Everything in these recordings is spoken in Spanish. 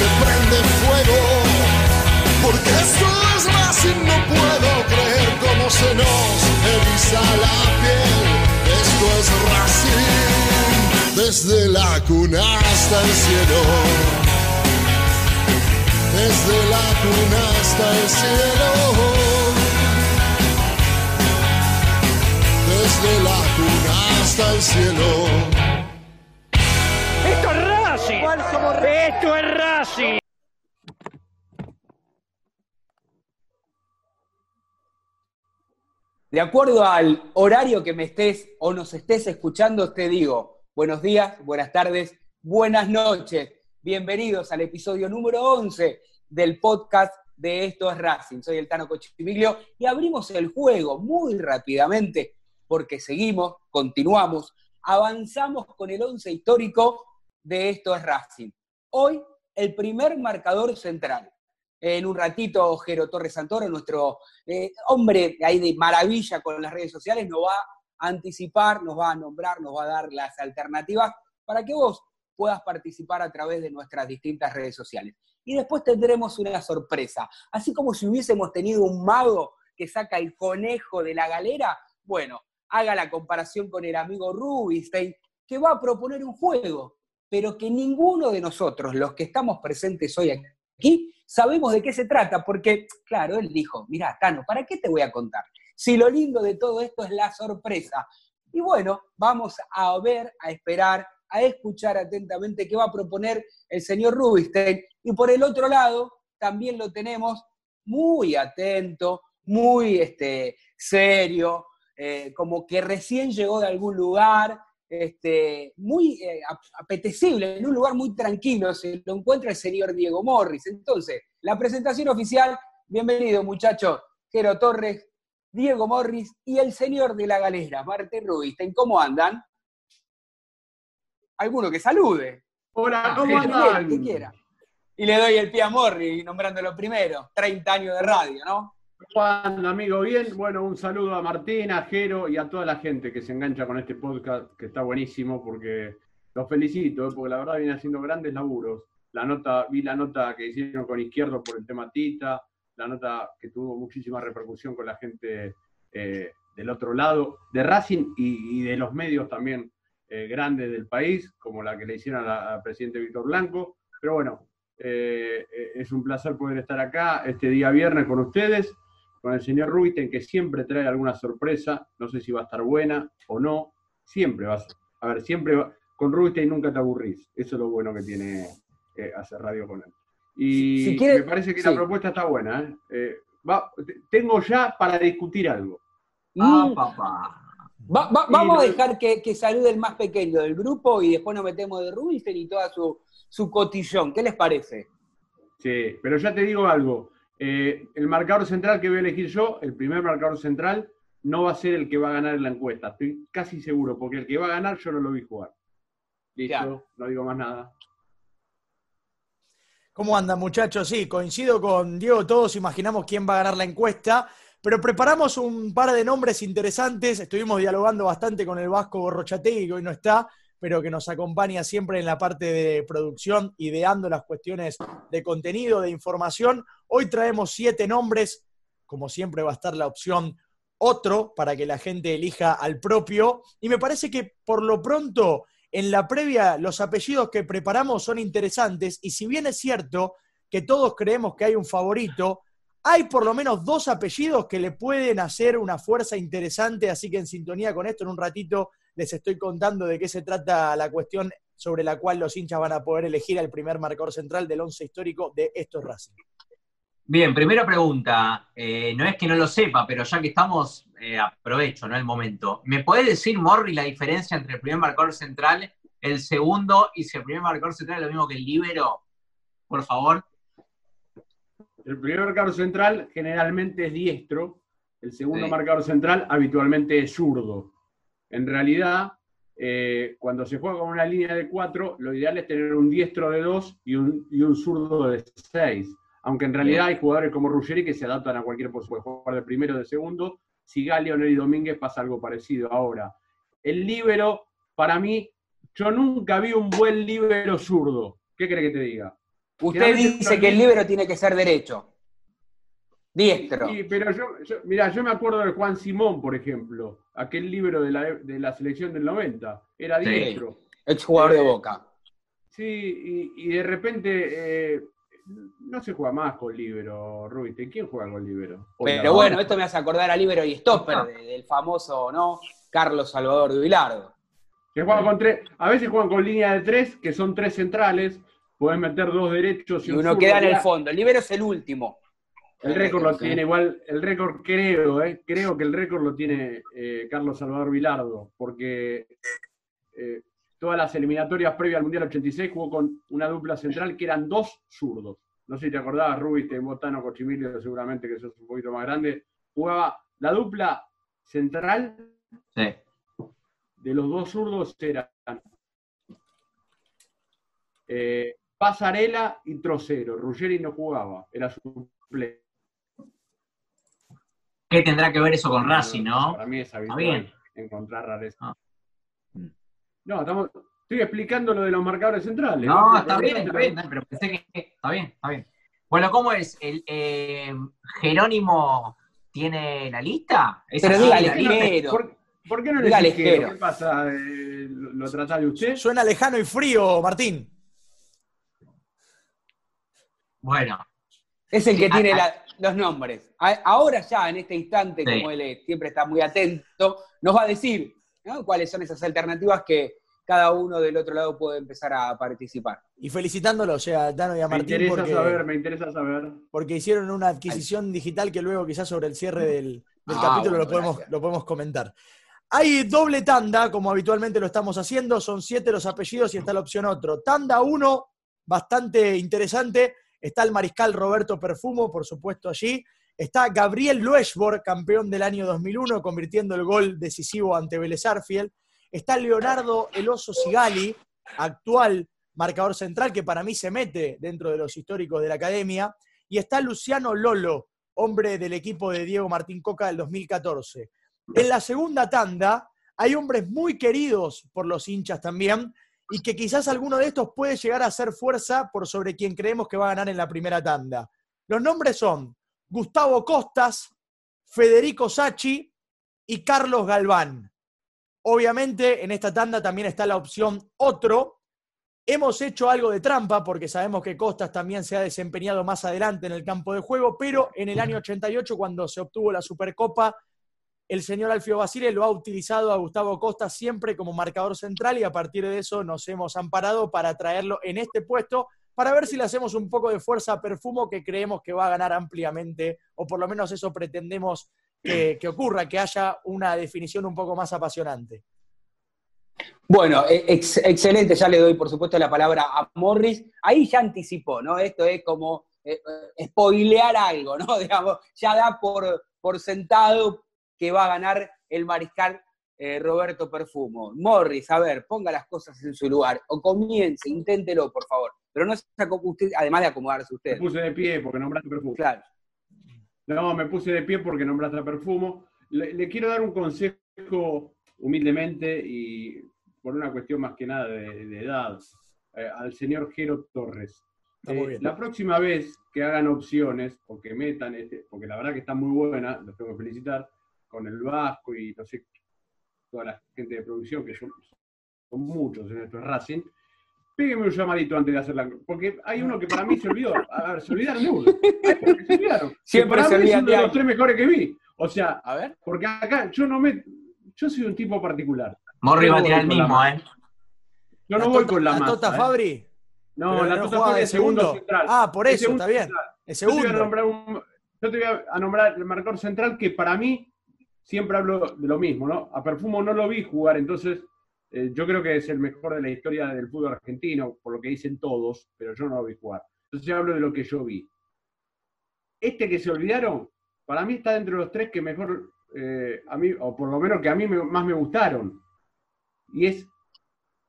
se prende fuego. Porque esto es más no puedo creer cómo se nos eriza la piel. Esto es Racing, desde la cuna hasta el cielo. Desde la cuna hasta el cielo. Desde la cuna hasta el cielo. De acuerdo al horario que me estés o nos estés escuchando, te digo buenos días, buenas tardes, buenas noches. Bienvenidos al episodio número 11 del podcast de Esto es Racing. Soy el Tano Cochimilio y abrimos el juego muy rápidamente porque seguimos, continuamos, avanzamos con el 11 histórico de Esto es Racing. Hoy el primer marcador central. En un ratito, Jero Torres Santoro, nuestro eh, hombre ahí de maravilla con las redes sociales, nos va a anticipar, nos va a nombrar, nos va a dar las alternativas para que vos puedas participar a través de nuestras distintas redes sociales. Y después tendremos una sorpresa. Así como si hubiésemos tenido un mago que saca el conejo de la galera, bueno, haga la comparación con el amigo Rubinstein, que va a proponer un juego, pero que ninguno de nosotros, los que estamos presentes hoy aquí, sabemos de qué se trata, porque, claro, él dijo, mira, Tano, ¿para qué te voy a contar? Si lo lindo de todo esto es la sorpresa. Y bueno, vamos a ver, a esperar, a escuchar atentamente qué va a proponer el señor Rubinstein. Y por el otro lado, también lo tenemos muy atento, muy este, serio, eh, como que recién llegó de algún lugar, este, muy eh, apetecible, en un lugar muy tranquilo, se lo encuentra el señor Diego Morris. Entonces, la presentación oficial, bienvenido muchachos, Jero Torres, Diego Morris y el señor de la galera, Martín Rubisten. ¿Cómo andan? Alguno que salude. Hola, ¿cómo andan? Que quiera. Y le doy el pie a Morris, nombrándolo primero. 30 años de radio, ¿no? Juan, amigo, bien. Bueno, un saludo a Martín, a Jero y a toda la gente que se engancha con este podcast, que está buenísimo, porque los felicito, ¿eh? porque la verdad viene haciendo grandes laburos. La nota, vi la nota que hicieron con Izquierdo por el tema Tita, la nota que tuvo muchísima repercusión con la gente eh, del otro lado, de Racing y, de los medios también eh, grandes del país, como la que le hicieron al presidente Víctor Blanco. Pero bueno, es un placer poder estar acá este día viernes con ustedes con el señor Rubiten, que siempre trae alguna sorpresa, no sé si va a estar buena o no, siempre va a, a ver, siempre va, con Rubinstein nunca te aburrís. Eso es lo bueno que tiene eh, hacer radio con él. Y me parece que la propuesta está buena. ¿eh? Eh, tengo ya para discutir algo. Ah, mm. papá. vamos a dejar que, que, salude el más pequeño del grupo y después nos metemos de Rubinstein y toda su, su cotillón. ¿Qué les parece? Sí, pero ya te digo algo. El marcador central que voy a elegir yo, el primer marcador central, no va a ser el que va a ganar en la encuesta. Estoy casi seguro, porque el que va a ganar yo no lo vi jugar. Listo, no digo más nada. ¿Cómo andan, muchachos? Sí, coincido con Diego, todos imaginamos quién va a ganar la encuesta, pero preparamos un par de nombres interesantes. Estuvimos dialogando bastante con el Vasco Borrochategui, que hoy no está, pero que nos acompaña siempre en la parte de producción, ideando las cuestiones de contenido, de información. Hoy traemos siete nombres, como siempre va a estar la opción otro para que la gente elija al propio. Y me parece que por lo pronto, en la previa, los apellidos que preparamos son interesantes. Y si bien es cierto que todos creemos que hay un favorito, hay por lo menos dos apellidos que le pueden hacer una fuerza interesante. Así que en sintonía con esto, en un ratito les estoy contando de qué se trata la cuestión sobre la cual los hinchas van a poder elegir al primer marcador central del once histórico de estos Racing. Bien, primera pregunta. Eh, no es que no lo sepa, pero ya que estamos, eh, aprovecho, ¿no? El momento. ¿Me puede decir, Morri, la diferencia entre el primer marcador central, el segundo, y si el primer marcador central es lo mismo que el libero? Por favor. El primer marcador central generalmente es diestro, el segundo marcador central habitualmente es zurdo. En realidad, eh, cuando se juega con una línea de cuatro, lo ideal es tener un diestro de dos y un, y un zurdo de seis aunque en realidad hay jugadores como Ruggeri que se adaptan a cualquier posición, puede jugar de primero o de segundo. Si Leonel y Domínguez pasa algo parecido. Ahora, el líbero, para mí, yo nunca vi un buen líbero zurdo. ¿Qué cree que te diga? Usted dice que el líbero tiene que ser derecho. Diestro. Sí, pero yo, mira, yo me acuerdo de Juan Simón, por ejemplo, aquel libro de la, selección del 90. Era diestro. Sí, jugador de boca. Sí, y, de repente eh, no se juega más con libero, Rubite. ¿Quién juega con libero? Pero bueno, esto me hace acordar a libero y stopper ah. del famoso, ¿no? Carlos Salvador de Vilardo. con tres, a veces juegan con línea de tres, que son tres centrales, pueden meter dos derechos y, uno queda en el fondo. El libero es el último. El récord lo tiene igual, el récord creo, eh, creo que el récord lo tiene eh, Carlos Salvador Vilardo, porque eh, todas las eliminatorias previas al Mundial 86 jugó con una dupla central que eran dos zurdos. No sé si te acordabas, Rubiste, Botano, Cochimilio, seguramente que sos un poquito más grande. Jugaba la dupla central de los dos zurdos eran eh, Pasarela y Trocero. Ruggeri no jugaba, era suplente. ¿Qué tendrá que ver eso con Racing, no? Para mí es habitual encontrar rareza. Ah. No, estamos, estoy explicando lo de los marcadores centrales. No, está bien, está bien, pero pensé que está bien, está bien. Bueno, ¿cómo es? ¿El, eh, ¿Jerónimo tiene la lista? pero dígale, ¿Por, ¿Por, qué no le dice ¿Qué pasa? Eh, ¿Lo, trata de usted? Suena lejano y frío, Martín. Bueno. Es el que tiene los nombres. Ahora ya, en este instante, como él siempre está muy atento, nos va a decir cuáles son esas alternativas que cada uno del otro lado puede empezar a participar. Y felicitándolo, o sea, Dano y a Martín. Me interesa saber, me interesa saber. Porque hicieron una adquisición digital que luego quizás sobre el cierre del, ah, capítulo lo, podemos, lo podemos comentar. Hay doble tanda, como habitualmente lo estamos haciendo, son siete los apellidos y está la opción otro. Tanda uno, bastante interesante, está el mariscal Roberto Perfumo, por supuesto, allí. Está Gabriel Lueshborg, campeón del año 2001, convirtiendo el gol decisivo ante Vélez Arfiel. Está Leonardo El Oso Sigali, actual marcador central, que para mí se mete dentro de los históricos de la academia. Y está Luciano Lolo, hombre del equipo de Diego Martín Coca del 2014. En la segunda tanda hay hombres muy queridos por los hinchas también, y que quizás alguno de estos puede llegar a hacer fuerza por sobre quien creemos que va a ganar en la primera tanda. Los nombres son Gustavo Costas, Federico Sachi y Carlos Galván. Obviamente en esta tanda también está la opción otro. Hemos hecho algo de trampa porque sabemos que Costas también se ha desempeñado más adelante en el campo de juego, pero en el año 88 cuando se obtuvo la Supercopa el señor Alfio Basile lo ha utilizado a Gustavo Costa siempre como marcador central y a partir de eso nos hemos amparado para traerlo en este puesto para ver si le hacemos un poco de fuerza a Perfumo que creemos que va a ganar ampliamente, o por lo menos eso pretendemos que, ocurra, que haya una definición un poco más apasionante. Bueno, e, excelente, ya le doy por supuesto la palabra a Morris. Ahí ya anticipó, ¿no? Esto es como eh, eh, spoilear algo, ¿no? Digamos, ya da por, por sentado que va a ganar el mariscal eh, Roberto Perfumo. Morris, a ver, ponga las cosas en su lugar, o comience, inténtelo, por favor. Pero no se usted, además de acomodarse usted. Me puse de pie porque nombraste Perfumo. Claro. No, me puse de pie porque nombraste a Perfumo. Le, quiero dar un consejo humildemente y por una cuestión más que nada de, edad eh, al señor Jero Torres. Eh, la próxima vez que hagan opciones o que metan, este, porque la verdad que está muy buena, los tengo que felicitar, con el Vasco y no sé, toda la gente de producción, que son, son muchos en estos Racing, pígueme un llamadito antes de hacerla. Porque hay uno que para mí se olvidó. A ver, se olvidaron de uno. se olvidaron. Siempre se olvidan de los tres mejores que vi. O sea, a ver. porque acá yo no me. Yo soy un tipo particular. Morri va a tirar el mismo, ¿eh? Yo no voy con la, masa. ¿La Tota ¿eh? Fabri? No, la Tota Fabri es segundo central. Ah, por eso, está bien. Es segundo. Yo te, voy a nombrar un, yo te voy a nombrar el marcador central que para mí siempre hablo de lo mismo, ¿no? A Perfumo no lo vi jugar, entonces eh, yo creo que es el mejor de la historia del fútbol argentino, por lo que dicen todos, pero yo no lo vi jugar. Entonces yo hablo de lo que yo vi. Este que se olvidaron, para mí está dentro de los tres que mejor, eh, a mí, o por lo menos que a mí más me gustaron. Y es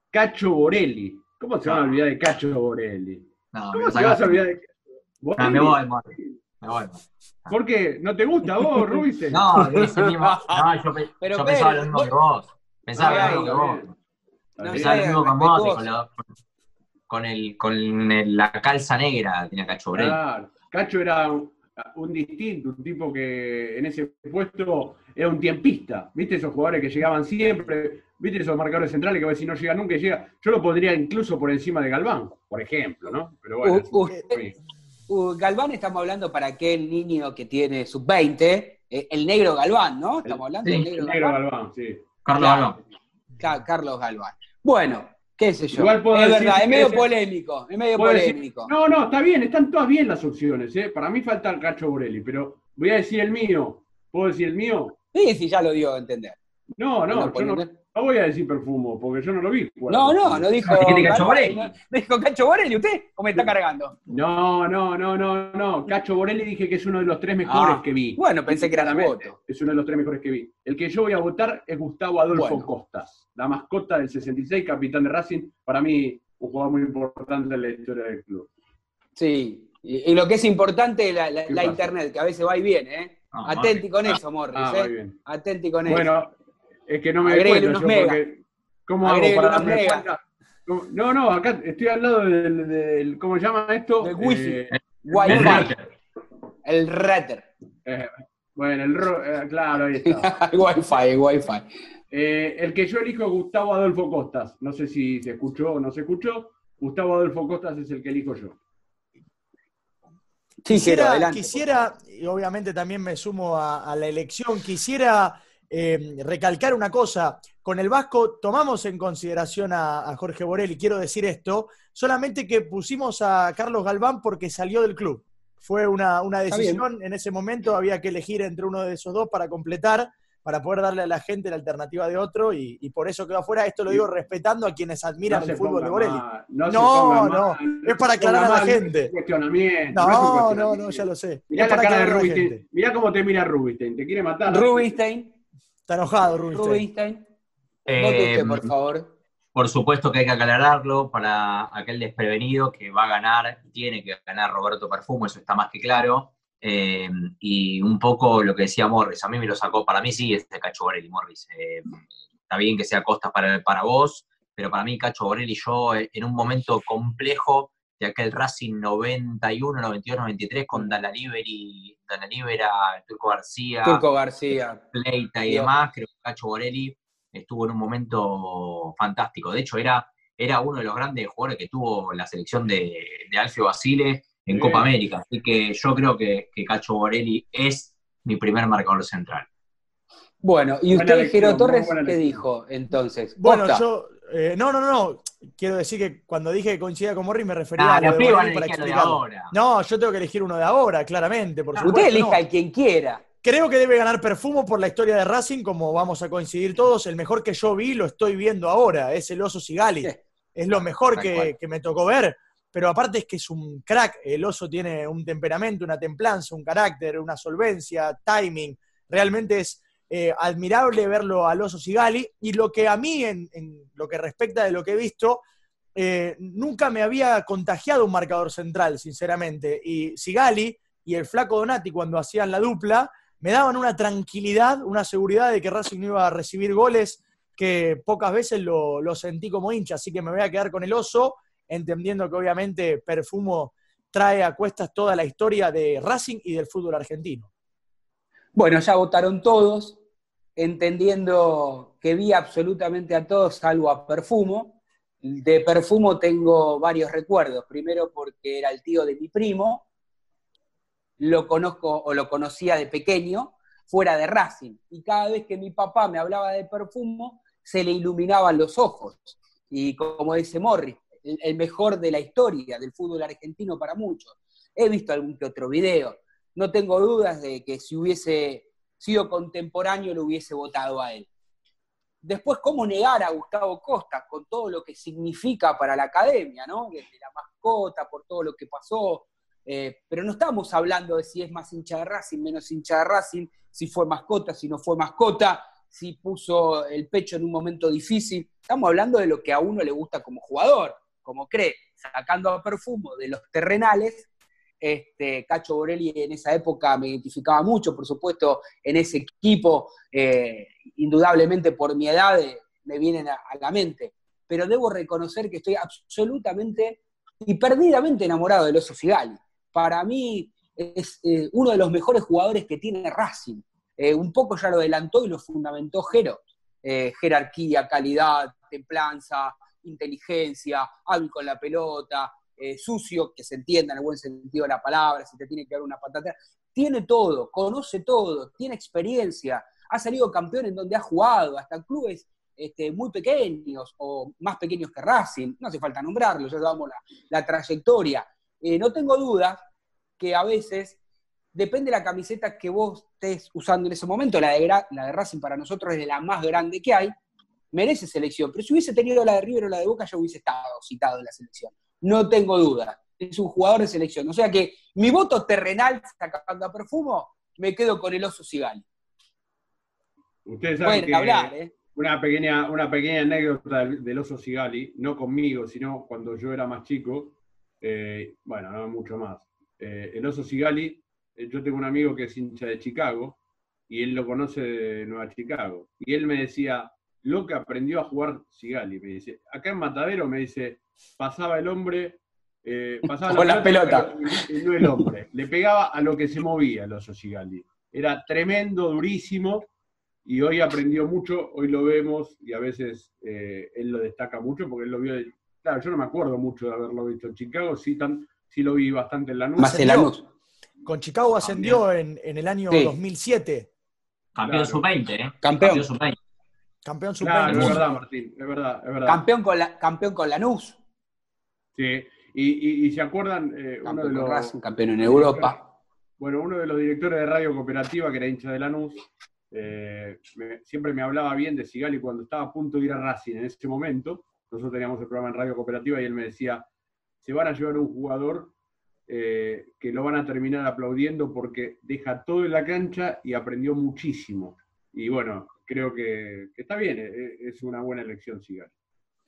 Cacho Borelli. ¿Cómo se van a olvidar de Cacho Borelli? ¿Cómo se van a olvidar de Borelli? Voy. ¿Por qué? ¿No te gusta vos, Rubiste? No, ese mismo, no yo, yo pensaba lo mismo que vos. Pensaba lo mismo que vos. pensaba lo mismo con vos con, el, con la calza negra tenía Cacho. Claro, Cacho era un, distinto, un tipo que en ese puesto era un tiempista. ¿Viste esos jugadores que llegaban siempre? ¿Viste esos marcadores centrales que a veces no llega nunca y llega? Yo lo pondría incluso por encima de Galván, por ejemplo, ¿no? Pero bueno. Galván estamos hablando para aquel niño que tiene sub-20, eh, el negro Galván, ¿no? Estamos hablando del negro, Galván. sí. Carlos Galván. Carlos Galván. Bueno, qué sé yo. es verdad, es medio polémico, es medio polémico. no, no, está bien, están todas bien las opciones, ¿eh? Para mí falta el Cacho Borelli, pero voy a decir el mío. ¿Puedo decir el mío? Sí, sí, ya lo dio a entender. No, no, yo no, no voy a decir perfumo, porque yo no lo vi. No, no, no dijo. Cacho Borelli? dijo Cacho Borelli usted o me está cargando? No, no, no, no, no. Cacho Borelli dije que es uno de los tres mejores ah, que vi. Bueno, pensé que era la voto. Es uno de los tres mejores que vi. El que yo voy a votar es Gustavo Adolfo Costas, la mascota del 66, capitán de Racing. Para mí, un jugador muy importante en la historia del club. Sí, y, lo que es importante, la, la, internet, que a veces va y viene, ¿eh? Ah, Atenti con eso, Morris. Ah, ¿eh? Atenti con eso. Bueno, es que no me doy cuenta yo porque. ¿Cómo hago para darme cuenta? No, no, acá estoy al lado del, ¿cómo se llama esto? Del wifi. Eh, Wi-Fi. El router. Eh, bueno, el eh, claro, ahí está. el Wi-Fi, el Wi-Fi. Eh, el que yo elijo es Gustavo Adolfo Costas. No sé si se escuchó o no se escuchó. Gustavo Adolfo Costas es el que elijo yo. Sí, quisiera, quisiera, y obviamente también me sumo a la elección, quisiera eh, recalcar una cosa. Con el Vasco tomamos en consideración a, Jorge Borelli, quiero decir esto, solamente que pusimos a Carlos Galván porque salió del club. Fue una, decisión, en ese momento había que elegir entre uno de esos dos para completar, para poder darle a la gente la alternativa de otro, y, por eso quedó afuera. Esto lo digo respetando a quienes admiran el fútbol de Borelli. no, no, es para aclarar a la gente. No, no, no, ya lo sé. Mirá la cara de Rubinstein. Mirá cómo te mira Rubinstein, te quiere matar. Rubinstein Está enojado, Rubinstein. Eh, por favor. Por supuesto que hay que aclararlo para aquel desprevenido que va a ganar, tiene que ganar Roberto Perfumo, eso está más que claro. Eh, y un poco lo que decía Morris, a mí me lo sacó, para mí sí es de Cacho Borelli, Morris. Eh, está bien que sea Costa para, para vos, pero para mí Cacho Borelli yo en un momento complejo de aquel Racing 91, 92, 93 con Dalaliberi, Dalalibera, Turco García, Turco García, Pleita y demás, creo que Cacho Borelli estuvo en un momento fantástico. De hecho, era, era uno de los grandes jugadores que tuvo la selección de, de Alfio Basile en Copa América. Así que yo creo que, que Cacho Borelli es mi primer marcador central. Bueno, ¿y usted, Jero Torres, qué dijo entonces? Bueno, yo. Eh, no, no, no. Quiero decir que cuando dije que coincidía con Morri me refería ah, a. Lo de para explicarlo. No, yo tengo que elegir uno de ahora, claramente. Por usted elija a quien quiera. Creo que debe ganar Perfumo por la historia de Racing, como vamos a coincidir todos. El mejor que yo vi lo estoy viendo ahora, es el Oso Sigali. Es lo mejor que, me tocó ver. Pero aparte es que es un crack. El Oso tiene un temperamento, una templanza, un carácter, una solvencia, timing. Realmente es eh, admirable verlo al Oso Sigali. Y lo que a mí, en, lo que respecta de lo que he visto, eh, nunca me había contagiado un marcador central, sinceramente. Y Sigali y el flaco Donati, cuando hacían la dupla, me daban una tranquilidad, una seguridad de que Racing no iba a recibir goles que pocas veces lo, sentí como hincha, así que me voy a quedar con el oso, entendiendo que obviamente Perfumo trae a cuestas toda la historia de Racing y del fútbol argentino. Bueno, ya votaron todos, entendiendo que vi absolutamente a todos, salvo a Perfumo. De Perfumo tengo varios recuerdos. Primero porque era el tío de mi primo, lo conozco o lo conocía de pequeño, fuera de Racing. Y cada vez que mi papá me hablaba de perfumo, se le iluminaban los ojos. Y como dice Morris, el, mejor de la historia del fútbol argentino para muchos. He visto algún que otro video. No tengo dudas de que si hubiese sido contemporáneo lo hubiese votado a él. Después, ¿cómo negar a Gustavo Costa con todo lo que significa para la academia, ¿no? Desde la mascota, por todo lo que pasó, eh, pero no estamos hablando de si es más hincha de Racing, menos hincha de Racing, si fue mascota, si no fue mascota, si puso el pecho en un momento difícil. Estamos hablando de lo que a uno le gusta como jugador, como cree, sacando a perfumo de los terrenales. Este, Cacho Borelli en esa época me identificaba mucho, por supuesto, en ese equipo, eh, indudablemente por mi edad eh, me vienen a, la mente. Pero debo reconocer que estoy absolutamente y perdidamente enamorado del Oso Figali para mí es eh, uno de los mejores jugadores que tiene Racing. Un poco ya lo adelantó y lo fundamentó Jero. Jerarquía, calidad, templanza, inteligencia, hábil con la pelota, sucio, que se entienda en el buen sentido de la palabra, si te tiene que dar una patata. Tiene todo, conoce todo, tiene experiencia, ha salido campeón en donde ha jugado, hasta clubes este, muy pequeños o más pequeños que Racing, no hace falta nombrarlo, ya sabemos la, la trayectoria. Eh, no tengo duda que a veces, depende de la camiseta que vos estés usando en ese momento, la de, la de Racing para nosotros es de la más grande que hay, merece selección. Pero si hubiese tenido la de River o la de Boca, ya hubiese estado citado en la selección. No tengo duda. Es un jugador de selección. O sea que mi voto terrenal, sacando a perfumo, me quedo con el oso Sigali. Ustedes saben que hablar, ¿eh? una, pequeña, una pequeña anécdota del oso Sigali, no conmigo, sino cuando yo era más chico, eh, bueno, no mucho más. Eh, el oso Sigali, eh, yo tengo un amigo que es hincha de Chicago y él lo conoce de Nueva Chicago. Y él me decía, lo que aprendió a jugar Sigali, me dice, acá en Matadero me dice, pasaba el hombre, pasaba Con la, pelota, no el hombre, le pegaba a lo que se movía el oso Sigali. Era tremendo, durísimo, y hoy aprendió mucho, hoy lo vemos y a veces él lo destaca mucho porque él lo vio Claro, yo no me acuerdo mucho de haberlo visto en Chicago, sí, tan, sí lo vi bastante en la Más en Lanús. Con Chicago ascendió en, en, el año 2007. Campeón sub-20, ¿eh? Campeón. sub-20. Campeón sub-20. Claro, es verdad, Martín, es verdad, es verdad. Campeón con, la, campeón con Lanús. Sí, y, y, se acuerdan, eh, uno de los... Racing, campeón en Europa. Bueno, uno de los directores de Radio Cooperativa, que era hincha de Lanús, eh, siempre me hablaba bien de Sigali cuando estaba a punto de ir a Racing en ese momento, nosotros teníamos el programa en Radio Cooperativa y él me decía, se van a llevar un jugador eh, que lo van a terminar aplaudiendo porque deja todo en la cancha y aprendió muchísimo. Y bueno, creo que, está bien, eh, eh, es una buena elección, Sigal.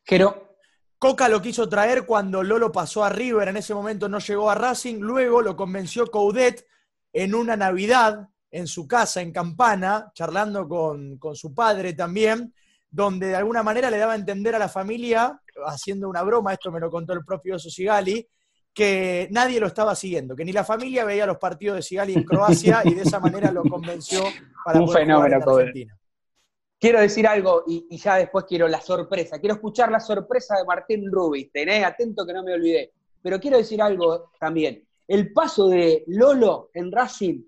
Pero Coca lo quiso traer cuando Lolo pasó a River, en ese momento no llegó a Racing, luego lo convenció Coudet en una Navidad en su casa en Campana, charlando con, con su padre también, donde de alguna manera le daba a entender a la familia, haciendo una broma, esto me lo contó el propio Oso Sigali, que nadie lo estaba siguiendo, que ni la familia veía los partidos de Sigali en Croacia y de esa manera lo convenció para Un poder fenómeno, jugar en Argentina. Quiero decir algo y, ya después quiero la sorpresa. Quiero escuchar la sorpresa de Martín Rubis. Tené atento que no me olvidé. Pero quiero decir algo también. El paso de Lolo en Racing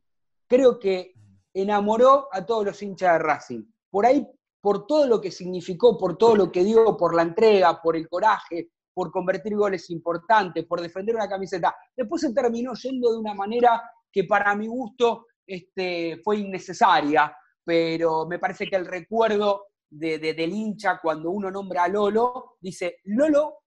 creo que enamoró a todos los hinchas de Racing. Por ahí, por todo lo que significó, por todo lo que dio, por la entrega, por el coraje, por convertir goles importantes, por defender una camiseta. Después se terminó yendo de una manera que para mi gusto este, fue innecesaria, pero me parece que el recuerdo de, del hincha cuando uno nombra a Lolo, dice, Lolo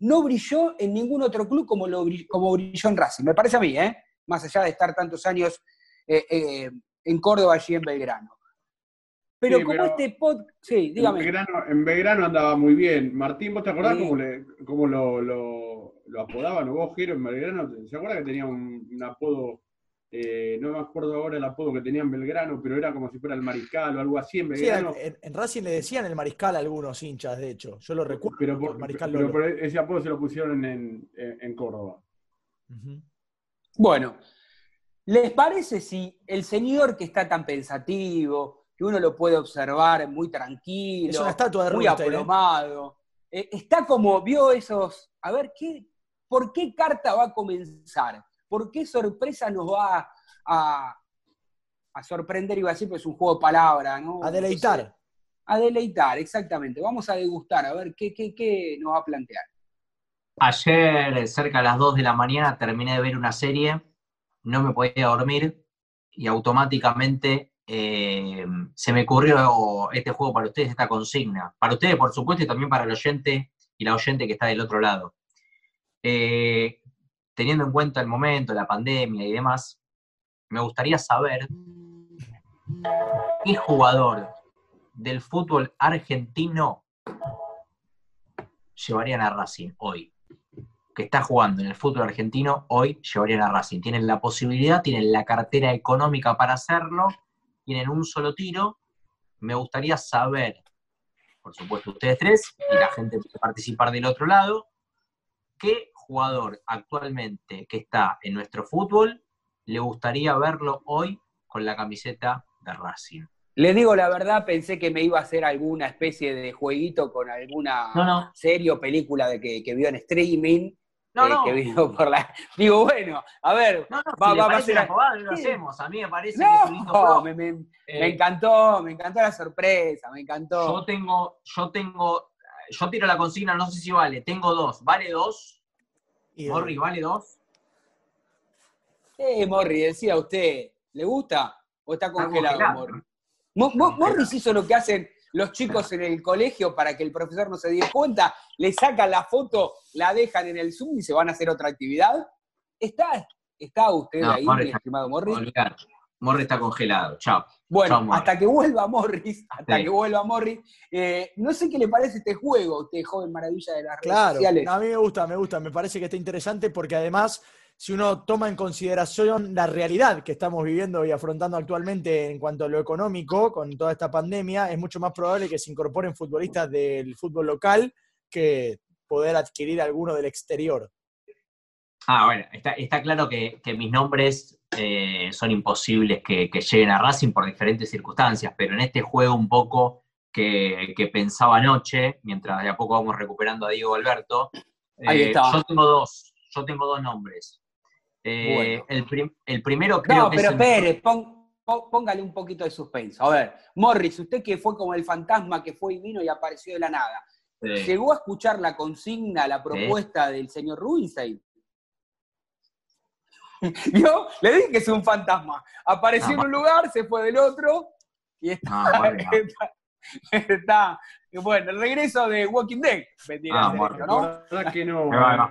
no brilló en ningún otro club como, lo, como brilló en Racing, me parece a mí, ¿eh? más allá de estar tantos años eh, eh, en Córdoba, allí en Belgrano. Pero como este pod... Sí, dígame. En Belgrano, andaba muy bien. Martín, ¿vos te acordás cómo, lo, lo, lo, apodaban o vos, Giro, en Belgrano? ¿Se acuerda que tenía un, apodo, eh, no me acuerdo ahora el apodo que tenía en Belgrano, pero era como si fuera el mariscal o algo así en Belgrano? Sí, en, Racing le decían el mariscal a algunos hinchas, de hecho. Yo lo recuerdo. Pero, por, ese apodo se lo pusieron en, en Córdoba. Bueno, ¿les parece si el señor que está tan pensativo, uno lo puede observar muy tranquilo, es una estatua de muy ¿eh? aplomado. Eh, está como, vio esos, a ver, ¿qué, ¿por qué carta va a comenzar? ¿Por qué sorpresa nos va a, a sorprender? Iba a decir, pues es un juego de palabras, ¿no? A deleitar. a deleitar, exactamente. Vamos a degustar, a ver qué, qué, qué nos va a plantear. Ayer, cerca de las 2 de la mañana, terminé de ver una serie, no me podía dormir y automáticamente eh, se me ocurrió este juego para ustedes, esta consigna. Para ustedes, por supuesto, y también para el oyente y la oyente que está del otro lado. Eh, teniendo en cuenta el momento, la pandemia y demás, me gustaría saber qué jugador del fútbol argentino llevarían a Racing hoy. Que está jugando en el fútbol argentino, hoy llevarían a Racing. Tienen la posibilidad, tienen la cartera económica para hacerlo tienen un solo tiro. Me gustaría saber, por supuesto ustedes tres y la gente que participar del otro lado, qué jugador actualmente que está en nuestro fútbol le gustaría verlo hoy con la camiseta de Racing. Les digo la verdad, pensé que me iba a hacer alguna especie de jueguito con alguna serie o película de que, que vio en streaming no, no. que vino por la. Digo, bueno, a ver, no, no, va, va a ser. lo hacemos. A mí me parece que es un lindo me, me, me, eh, encantó, me encantó la sorpresa, me encantó. Yo tengo, yo tengo, yo tiro la consigna, no sé si vale, tengo dos. ¿Vale dos? Morri, ¿vale dos? Eh, Morri, decía usted, ¿le gusta o está congelado, Morri? Morris hizo lo que hacen los chicos en el colegio para que el profesor no se dé cuenta, le sacan la foto, la dejan en el Zoom y se van a hacer otra actividad. ¿Está, está usted ahí, estimado Morris? Morris está congelado, chao. Bueno, hasta que vuelva Morris, hasta que vuelva Morris, eh, no sé qué le parece este juego, usted joven maravilla de las redes sociales. A mí me gusta, me gusta, me parece que está interesante porque además si uno toma en consideración la realidad que estamos viviendo y afrontando actualmente en cuanto a lo económico con toda esta pandemia, es mucho más probable que se incorporen futbolistas del fútbol local que poder adquirir alguno del exterior. Ah, bueno, está, claro que, mis nombres eh, son imposibles que, lleguen a Racing por diferentes circunstancias, pero en este juego un poco que, pensaba anoche, mientras de a poco vamos recuperando a Diego Alberto, eh, yo tengo dos, yo tengo dos nombres. Eh, el, primero creo no, pero espere, póngale un poquito de suspenso. A ver, Morris, usted que fue como el fantasma que fue y vino y apareció de la nada, ¿llegó a escuchar la consigna, la propuesta del señor Rubinstein? Yo le dije que es un fantasma. Apareció en un lugar, se fue del otro y está, está, bueno, el regreso de Walking Dead, ah, ¿no? La verdad que no,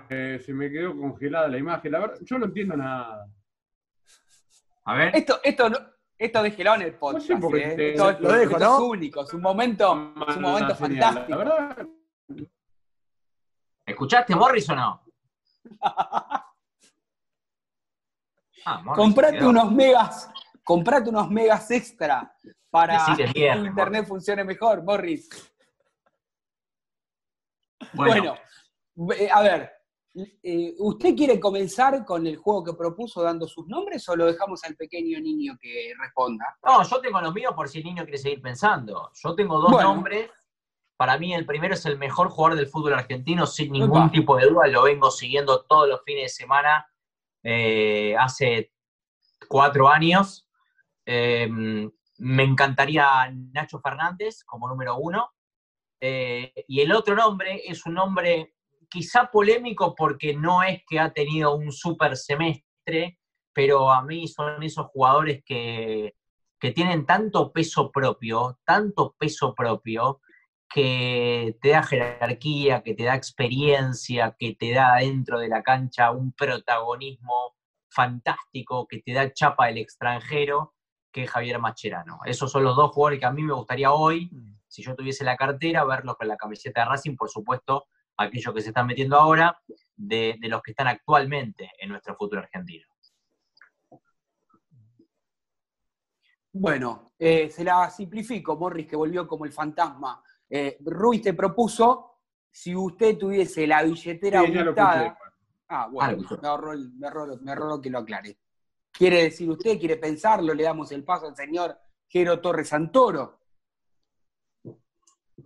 eh, se me quedó congelada la imagen. La verdad, yo no entiendo nada. A ver. Esto, esto, no, esto déjelo en el podcast. No sé ¿eh? esto, lo dejo, ¿no? Es único, es un momento, es un momento fantástico. La verdad. ¿Escuchaste Morris o no? ah, comprate unos megas, comprate unos megas extra para que internet funcione mejor, Morris. Bueno, eh, a ver, eh, ¿usted quiere comenzar con el juego que propuso dando sus nombres o lo dejamos al pequeño niño que responda? No, yo tengo los míos por si el niño quiere seguir pensando. Yo tengo dos nombres. Para mí el primero es el mejor jugador del fútbol argentino, sin ningún tipo de duda. Lo vengo siguiendo todos los fines de semana eh, hace cuatro años. Em, me encantaría Nacho Fernández como número uno. Eh, y el otro nombre es un nombre quizá polémico porque no es que ha tenido un super semestre, pero a mí son esos jugadores que, que tienen tanto peso propio, tanto peso propio, que te da jerarquía, que te da experiencia, que te da dentro de la cancha un protagonismo fantástico, que te da chapa del extranjero, que Javier Macherano. Esos son los dos jugadores que a mí me gustaría hoy, si yo tuviese la cartera, verlos con la camiseta de Racing, por supuesto, aquellos que se están metiendo ahora, de, los que están actualmente en nuestro futuro argentino. Bueno, eh, se la simplifico, Morris, que volvió como el fantasma eh, Ruiz te propuso, si usted tuviese la billetera sí, Ah, bueno, me ahorró, me, que lo aclare. ¿Quiere decir usted, quiere pensarlo? Le damos el paso al señor Jero Torres Santoro.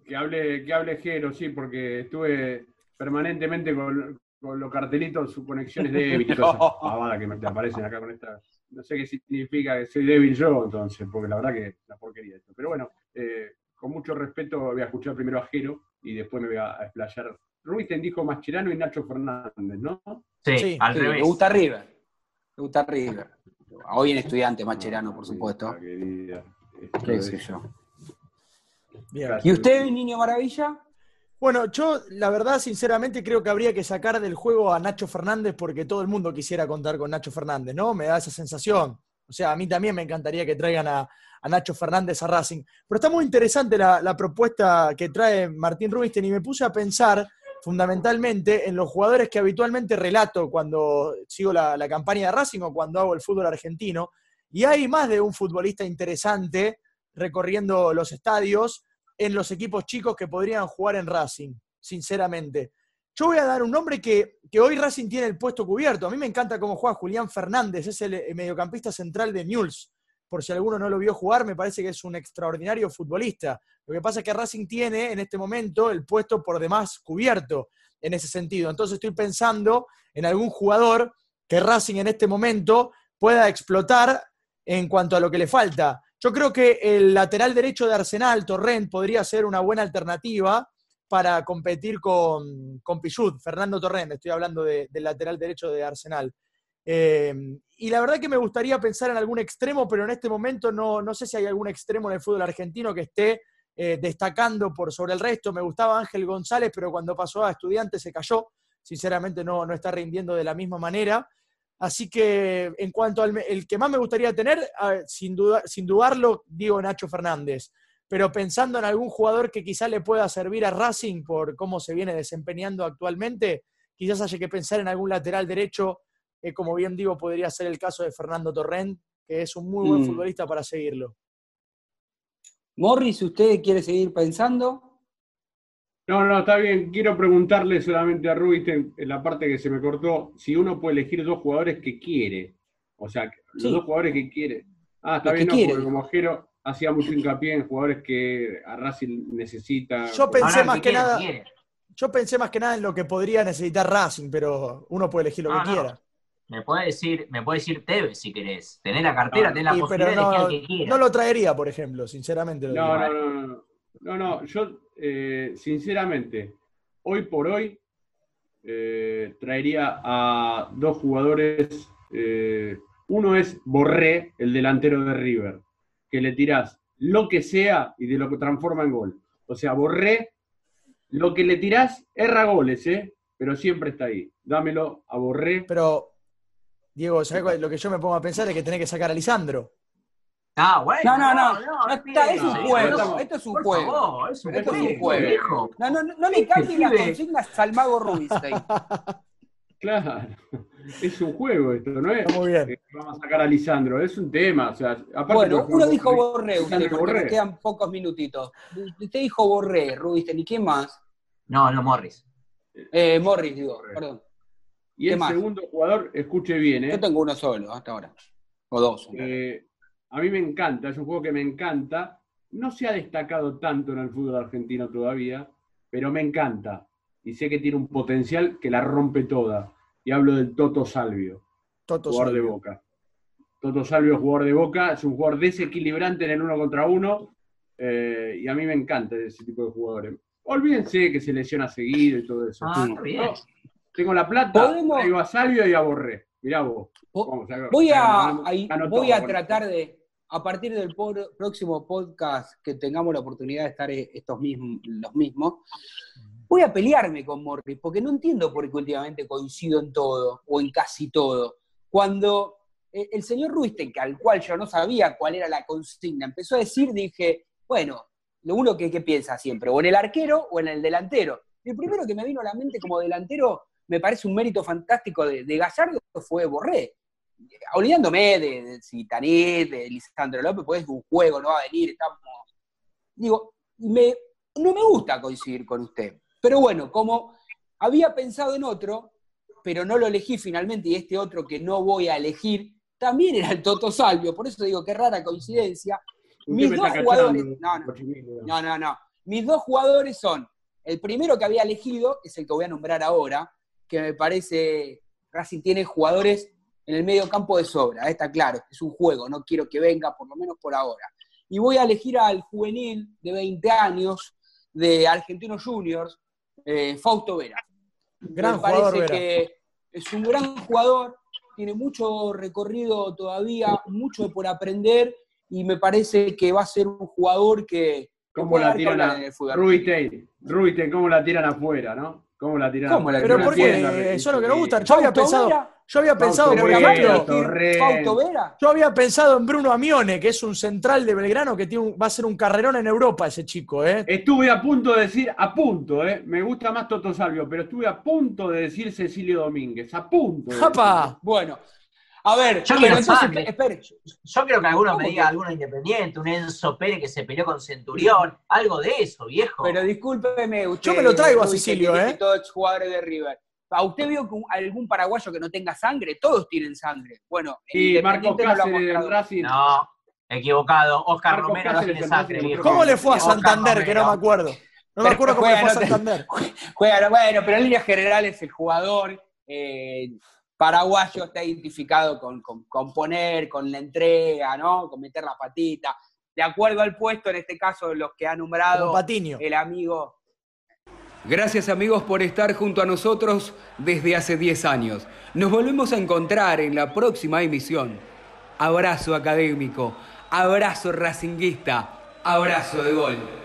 Que hable, que hable Jero, sí, porque estuve permanentemente con, los cartelitos, sus conexiones débiles, no. cosas que me aparecen acá con esta. No sé qué significa que soy débil yo, entonces, porque la verdad que es la porquería esto. Pero bueno, eh, con mucho respeto voy a escuchar primero a Jero y después me voy a, explayar. Ruiten dijo Mascherano y Nacho Fernández, ¿no? Sí, al revés. Me gusta River. Me gusta River. Hoy en estudiante Mascherano, por supuesto. Qué sé yo. ¿Y usted, Niño Maravilla? Bueno, yo la verdad, sinceramente, creo que habría que sacar del juego a Nacho Fernández porque todo el mundo quisiera contar con Nacho Fernández, ¿no? Me da esa sensación. O sea, a mí también me encantaría que traigan a, a Nacho Fernández a Racing. Pero está muy interesante la, propuesta que trae Martín Rubinstein y me puse a pensar fundamentalmente en los jugadores que habitualmente relato cuando sigo la, la, campaña de Racing o cuando hago el fútbol argentino. Y hay más de un futbolista interesante recorriendo los estadios en los equipos chicos que podrían jugar en Racing, sinceramente. Yo voy a dar un nombre que, que, hoy Racing tiene el puesto cubierto. A mí me encanta cómo juega Julián Fernández, es el mediocampista central de Newell's por si alguno no lo vio jugar, me parece que es un extraordinario futbolista. Lo que pasa es que Racing tiene en este momento el puesto por demás cubierto en ese sentido. Entonces estoy pensando en algún jugador que Racing en este momento pueda explotar en cuanto a lo que le falta. Yo creo que el lateral derecho de Arsenal, Torrent, podría ser una buena alternativa para competir con, con Fernando Torrent, estoy hablando del lateral derecho de Arsenal. Em, y la verdad que me gustaría pensar en algún extremo, pero en este momento no, no sé si hay algún extremo en el fútbol argentino que esté eh, destacando por sobre el resto. Me gustaba Ángel González, pero cuando pasó a estudiante se cayó. Sinceramente no, no está rindiendo de la misma manera. Así que en cuanto al el que más me gustaría tener, sin, duda, sin dudarlo, digo Nacho Fernández. Pero pensando en algún jugador que quizá le pueda servir a Racing por cómo se viene desempeñando actualmente, quizás haya que pensar en algún lateral derecho como bien digo, podría ser el caso de Fernando Torrent, que es un muy buen mm. futbolista para seguirlo. Morris, ¿usted quiere seguir pensando? No, no, está bien. Quiero preguntarle solamente a Rubí, en la parte que se me cortó, si uno puede elegir dos jugadores que quiere. O sea, los dos jugadores que quiere. Ah, está bien, no, porque como Jero hacía mucho hincapié en jugadores que a Racing necesita. Yo pensé más que, nada. Yo pensé más que nada en lo que podría necesitar Racing, pero uno puede elegir lo que quiera. Me puede decir, me puede decir Tevez si querés. Tener la cartera, tener la posibilidad no, de elegir que quiera. No lo traería, por ejemplo, sinceramente. no, no, no, no, no, no. Yo, eh, sinceramente, hoy por hoy eh, traería a dos jugadores. Eh, uno es Borré, el delantero de River, que le tirás lo que sea y de lo que transforma en gol. O sea, Borré, lo que le tirás, erra goles, ¿eh? Pero siempre está ahí. Dámelo a Borré. Pero Diego, ¿sabes lo que yo me pongo a pensar es que tenés que sacar a Lisandro. Ah, bueno. No, no, no. no, es un juego. Esto es un juego. esto es un juego. No, no, no le cambien las consignas al mago Rubinstein. Claro. Es un juego esto, ¿no es? Muy bien. Vamos a sacar a Lisandro, es un tema. O sea, aparte bueno, uno dijo Borré, usted, porque Borré. quedan pocos minutitos. Usted dijo Borré, Rubinstein, ¿y quién más? No, no, Morris. Eh, Morris, digo, perdón. Y el segundo jugador, escuche bien, ¿eh? Yo tengo uno solo hasta ahora. O dos. Eh, a mí me encanta, es un juego que me encanta. No se ha destacado tanto en el fútbol argentino todavía, pero me encanta. Y sé que tiene un potencial que la rompe toda. Y hablo del Toto Salvio. Toto jugador de Boca. Toto Salvio es jugador de Boca, es un jugador desequilibrante en el uno contra uno, eh, y a mí me encanta ese tipo de jugadores. Olvídense que se lesiona seguido y todo eso. Ah, bien. Tengo la plata, ¿Podemos? traigo a Salvio y a Borré. Mirá vos. Vamos, Voy a, ahí- voy todo a tratar de, a partir del por- próximo podcast que tengamos la oportunidad de estar eh, estos mismos, los mismos, voy a pelearme con Morris, porque no entiendo por qué últimamente coincido en todo, o en casi todo. Cuando eh, el señor Ruisten, que al cual yo no sabía cuál era la consigna, empezó a decir, dije, bueno, lo uno que, piensa siempre, o en el arquero o en el delantero. El primero que me vino a la mente como delantero, me parece un mérito fantástico de, de Gallardo, fue Borré olvidándome de, de de Lisandro López, pues es un juego, no va a venir, estamos... Digo, no me gusta coincidir con usted, pero bueno, como había pensado en otro, pero no lo elegí finalmente, y este otro que no voy a elegir, también era el Toto Salvio, por eso digo, qué rara coincidencia. Mis dos jugadores, no, no, no, no, no. Mis dos jugadores son, el primero que había elegido, es el que voy a nombrar ahora, que me parece, Racing tiene jugadores en el medio campo de sobra, está claro, es un juego, no quiero que venga, por lo menos por ahora. Y voy a elegir al juvenil de 20 años de Argentinos Juniors, eh, Fausto Vera. Gran me parece jugador, Vera. que es un gran jugador, tiene mucho recorrido todavía, mucho por aprender, y me parece que va a ser un jugador que, ¿Cómo la tiran a en el fútbol. Ruiten? Ruiten, ¿cómo la tiran afuera, no? ¿Cómo la tiran ¿Cómo la? Pero tiran ¿por afuera? qué? Eso es lo que nos gusta. Yo había pensado, yo había pensado, por ejemplo, yo había pensado en Bruno Amione, que es un central de Belgrano que tiene un- va a ser un carrerón en Europa ese chico, ¿eh? Estuve a punto de decir, a punto, ¿eh? Me gusta más Toto Salvio, pero estuve a punto de decir Cecilio Domínguez, a punto. de ¡Japa! Bueno, a ver, Yo pero entonces, espere, Yo creo que alguno ¿Cómo me que? diga alguno independiente, un Enzo Pérez que se peleó con Centurión, algo de eso, viejo. pero discúlpeme, usted. Yo me lo traigo a Sicilio, ¿eh? Todos jugadores de River. ¿A usted vio que algún paraguayo que no tenga sangre? Todos tienen sangre. Bueno, el Y Marco no Cáceres. Racing. No, equivocado. Oscar Marcos Romero no tiene en sangre, viejo. ¿Cómo le fue a Santander? Que no me acuerdo. No me Pero acuerdo cómo le fue a juega, no te- Santander. Juega, bueno, pero en líneas generales el jugador eh, paraguayo está identificado con, con, con poner, con la entrega, ¿no? Con meter la patita. De acuerdo al puesto, en este caso, los que ha nombrado Patiño. el amigo Gracias amigos por estar junto a nosotros desde hace 10 años. Nos volvemos a encontrar en la próxima emisión. Abrazo académico, abrazo racinguista, abrazo de gol.